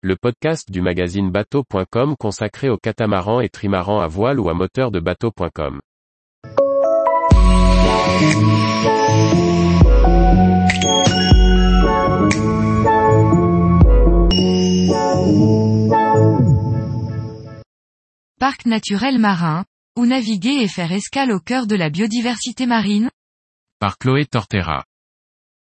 le podcast du magazine bateau.com consacré aux catamarans et trimarans à voile ou à moteur de bateau.com. Parc naturel marin, où naviguer et faire escale au cœur de la biodiversité marine? Par Chloé Tortera.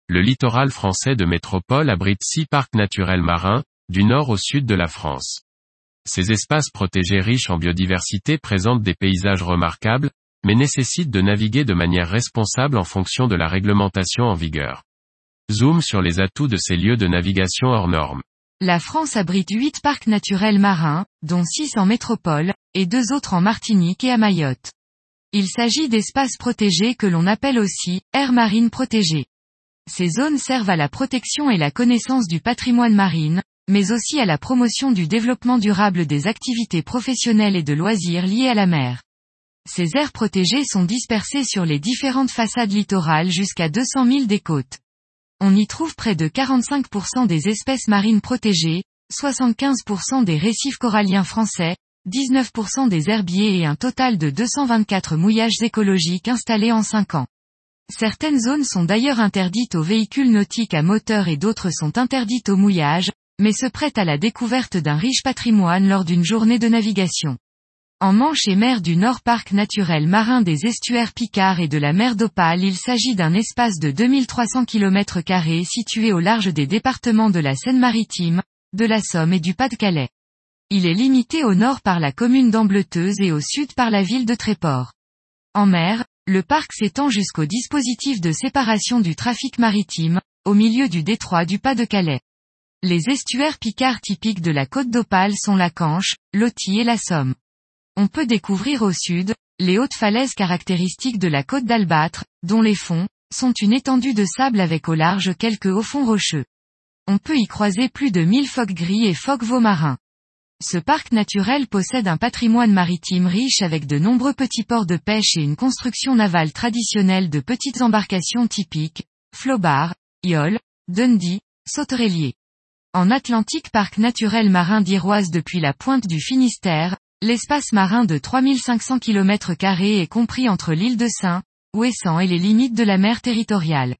Le littoral français de métropole abrite six parcs naturels marins, du nord au sud de la France. Ces espaces protégés riches en biodiversité présentent des paysages remarquables, mais nécessitent de naviguer de manière responsable en fonction de la réglementation en vigueur. Zoom sur les atouts de ces lieux de navigation hors normes. La France abrite huit parcs naturels marins, dont six en métropole, et deux autres en Martinique et à Mayotte. Il s'agit d'espaces protégés que l'on appelle aussi aires marines protégées. Ces zones servent à la protection et la connaissance du patrimoine marine, mais aussi à la promotion du développement durable des activités professionnelles et de loisirs liées à la mer. Ces aires protégées sont dispersées sur les différentes façades littorales jusqu'à 200 000 des côtes. On y trouve près de 45% des espèces marines protégées, 75% des récifs coralliens français, 19% des herbiers et un total de 224 mouillages écologiques installés en 5 ans. Certaines zones sont d'ailleurs interdites aux véhicules nautiques à moteur et d'autres sont interdites au mouillage, mais se prête à la découverte d'un riche patrimoine lors d'une journée de navigation. En Manche et mer du Nord Parc naturel marin des estuaires Picard et de la mer d'Opale il s'agit d'un espace de 2300 km situé au large des départements de la Seine-Maritime, de la Somme et du Pas-de-Calais. Il est limité au nord par la commune d'Ambleteuse et au sud par la ville de Tréport. En mer, le parc s'étend jusqu'au dispositif de séparation du trafic maritime, au milieu du détroit du Pas-de-Calais. Les estuaires picards typiques de la côte d'Opale sont la Canche, l'Oti et la Somme. On peut découvrir au sud, les hautes falaises caractéristiques de la côte d'Albâtre, dont les fonds, sont une étendue de sable avec au large quelques hauts fonds rocheux. On peut y croiser plus de 1000 phoques gris et phoques veaux marins. Ce parc naturel possède un patrimoine maritime riche avec de nombreux petits ports de pêche et une construction navale traditionnelle de petites embarcations typiques, flobards, yoles, dundee, sauterelliers. En Atlantique Parc naturel marin d'Iroise depuis la pointe du Finistère, l'espace marin de 3500 km est compris entre l'île de Saint, Ouessant et les limites de la mer territoriale.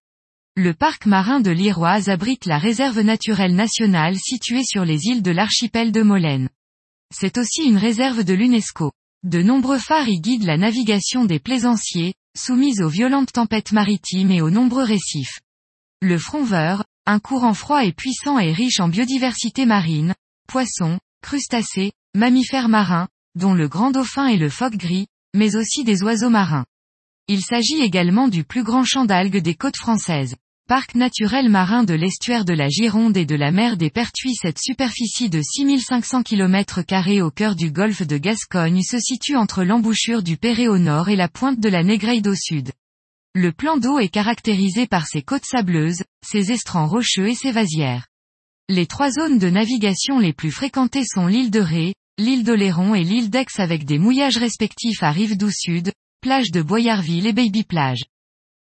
Le parc marin de l'Iroise abrite la réserve naturelle nationale située sur les îles de l'archipel de Molène. C'est aussi une réserve de l'UNESCO. De nombreux phares y guident la navigation des plaisanciers, soumis aux violentes tempêtes maritimes et aux nombreux récifs. Le Fronveur, un courant froid et puissant et riche en biodiversité marine, poissons, crustacés, mammifères marins, dont le grand dauphin et le phoque gris, mais aussi des oiseaux marins. Il s'agit également du plus grand champ d'algues des côtes françaises. Parc naturel marin de l'estuaire de la Gironde et de la mer des Pertuis Cette superficie de 6500 km au cœur du golfe de Gascogne se situe entre l'embouchure du Perret au nord et la pointe de la Négraide au sud. Le plan d'eau est caractérisé par ses côtes sableuses, ses estrans rocheux et ses vasières. Les trois zones de navigation les plus fréquentées sont l'île de Ré, l'île d'Oléron et l'île d'Aix avec des mouillages respectifs à Rive-Doux Sud, plage de Boyarville et Baby Plage.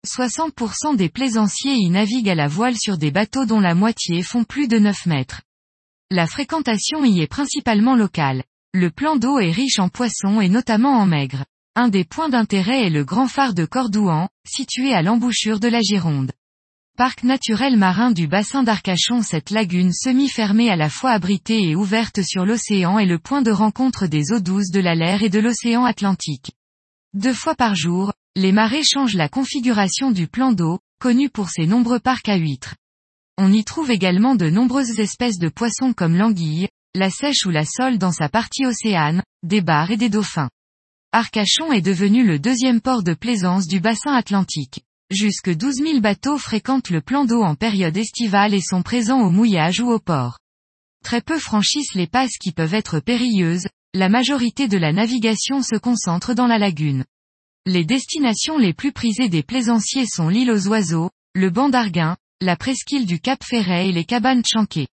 60% des plaisanciers y naviguent à la voile sur des bateaux dont la moitié font plus de 9 mètres. La fréquentation y est principalement locale. Le plan d'eau est riche en poissons et notamment en maigres. Un des points d'intérêt est le grand phare de Cordouan, situé à l'embouchure de la Gironde. Parc naturel marin du bassin d'Arcachon Cette lagune semi-fermée à la fois abritée et ouverte sur l'océan est le point de rencontre des eaux douces de la Laire et de l'océan Atlantique. Deux fois par jour, les marées changent la configuration du plan d'eau, connu pour ses nombreux parcs à huîtres. On y trouve également de nombreuses espèces de poissons comme l'anguille, la sèche ou la sole dans sa partie océane, des bars et des dauphins. Arcachon est devenu le deuxième port de plaisance du bassin atlantique. Jusque 12 000 bateaux fréquentent le plan d'eau en période estivale et sont présents au mouillage ou au port. Très peu franchissent les passes qui peuvent être périlleuses, la majorité de la navigation se concentre dans la lagune. Les destinations les plus prisées des plaisanciers sont l'île aux oiseaux, le banc d'Arguin, la presqu'île du Cap Ferret et les cabanes chanquées.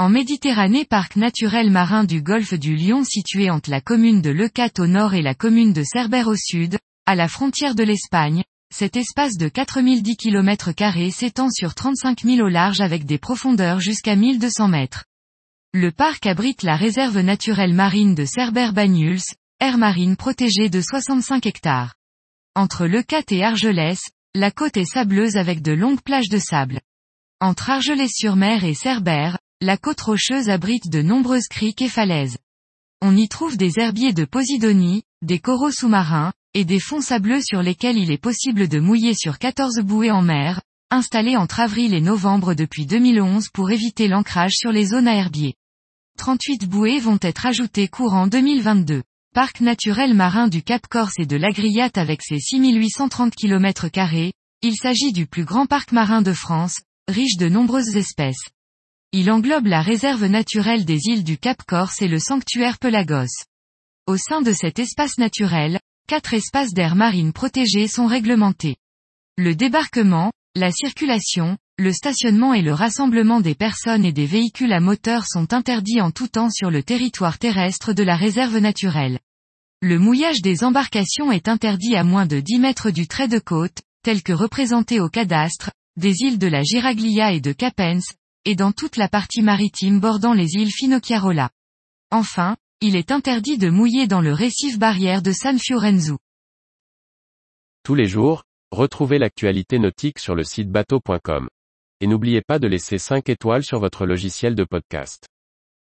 En Méditerranée parc naturel marin du golfe du Lion situé entre la commune de Leucate au nord et la commune de Cerbère au sud, à la frontière de l'Espagne, cet espace de 4010 km s'étend sur 35 000 au large avec des profondeurs jusqu'à 1200 mètres. Le parc abrite la réserve naturelle marine de Cerbère-Banyuls, aire marine protégée de 65 hectares. Entre Leucate et Argelès, la côte est sableuse avec de longues plages de sable. Entre Argelès-sur-Mer et Cerbère, la côte rocheuse abrite de nombreuses criques et falaises. On y trouve des herbiers de Posidonie, des coraux sous-marins, et des fonds sableux sur lesquels il est possible de mouiller sur 14 bouées en mer, installées entre avril et novembre depuis 2011 pour éviter l'ancrage sur les zones à herbiers. 38 bouées vont être ajoutées courant 2022. Parc naturel marin du Cap Corse et de l'Agriat avec ses 6830 km, il s'agit du plus grand parc marin de France, riche de nombreuses espèces. Il englobe la réserve naturelle des îles du Cap Corse et le sanctuaire Pelagos. Au sein de cet espace naturel, quatre espaces d'air marine protégés sont réglementés. Le débarquement, la circulation, le stationnement et le rassemblement des personnes et des véhicules à moteur sont interdits en tout temps sur le territoire terrestre de la réserve naturelle. Le mouillage des embarcations est interdit à moins de 10 mètres du trait de côte, tel que représenté au cadastre, des îles de la Giraglia et de Capens, et dans toute la partie maritime bordant les îles Finocchiarola. Enfin, il est interdit de mouiller dans le récif barrière de San Fiorenzo. Tous les jours, retrouvez l'actualité nautique sur le site bateau.com. Et n'oubliez pas de laisser 5 étoiles sur votre logiciel de podcast.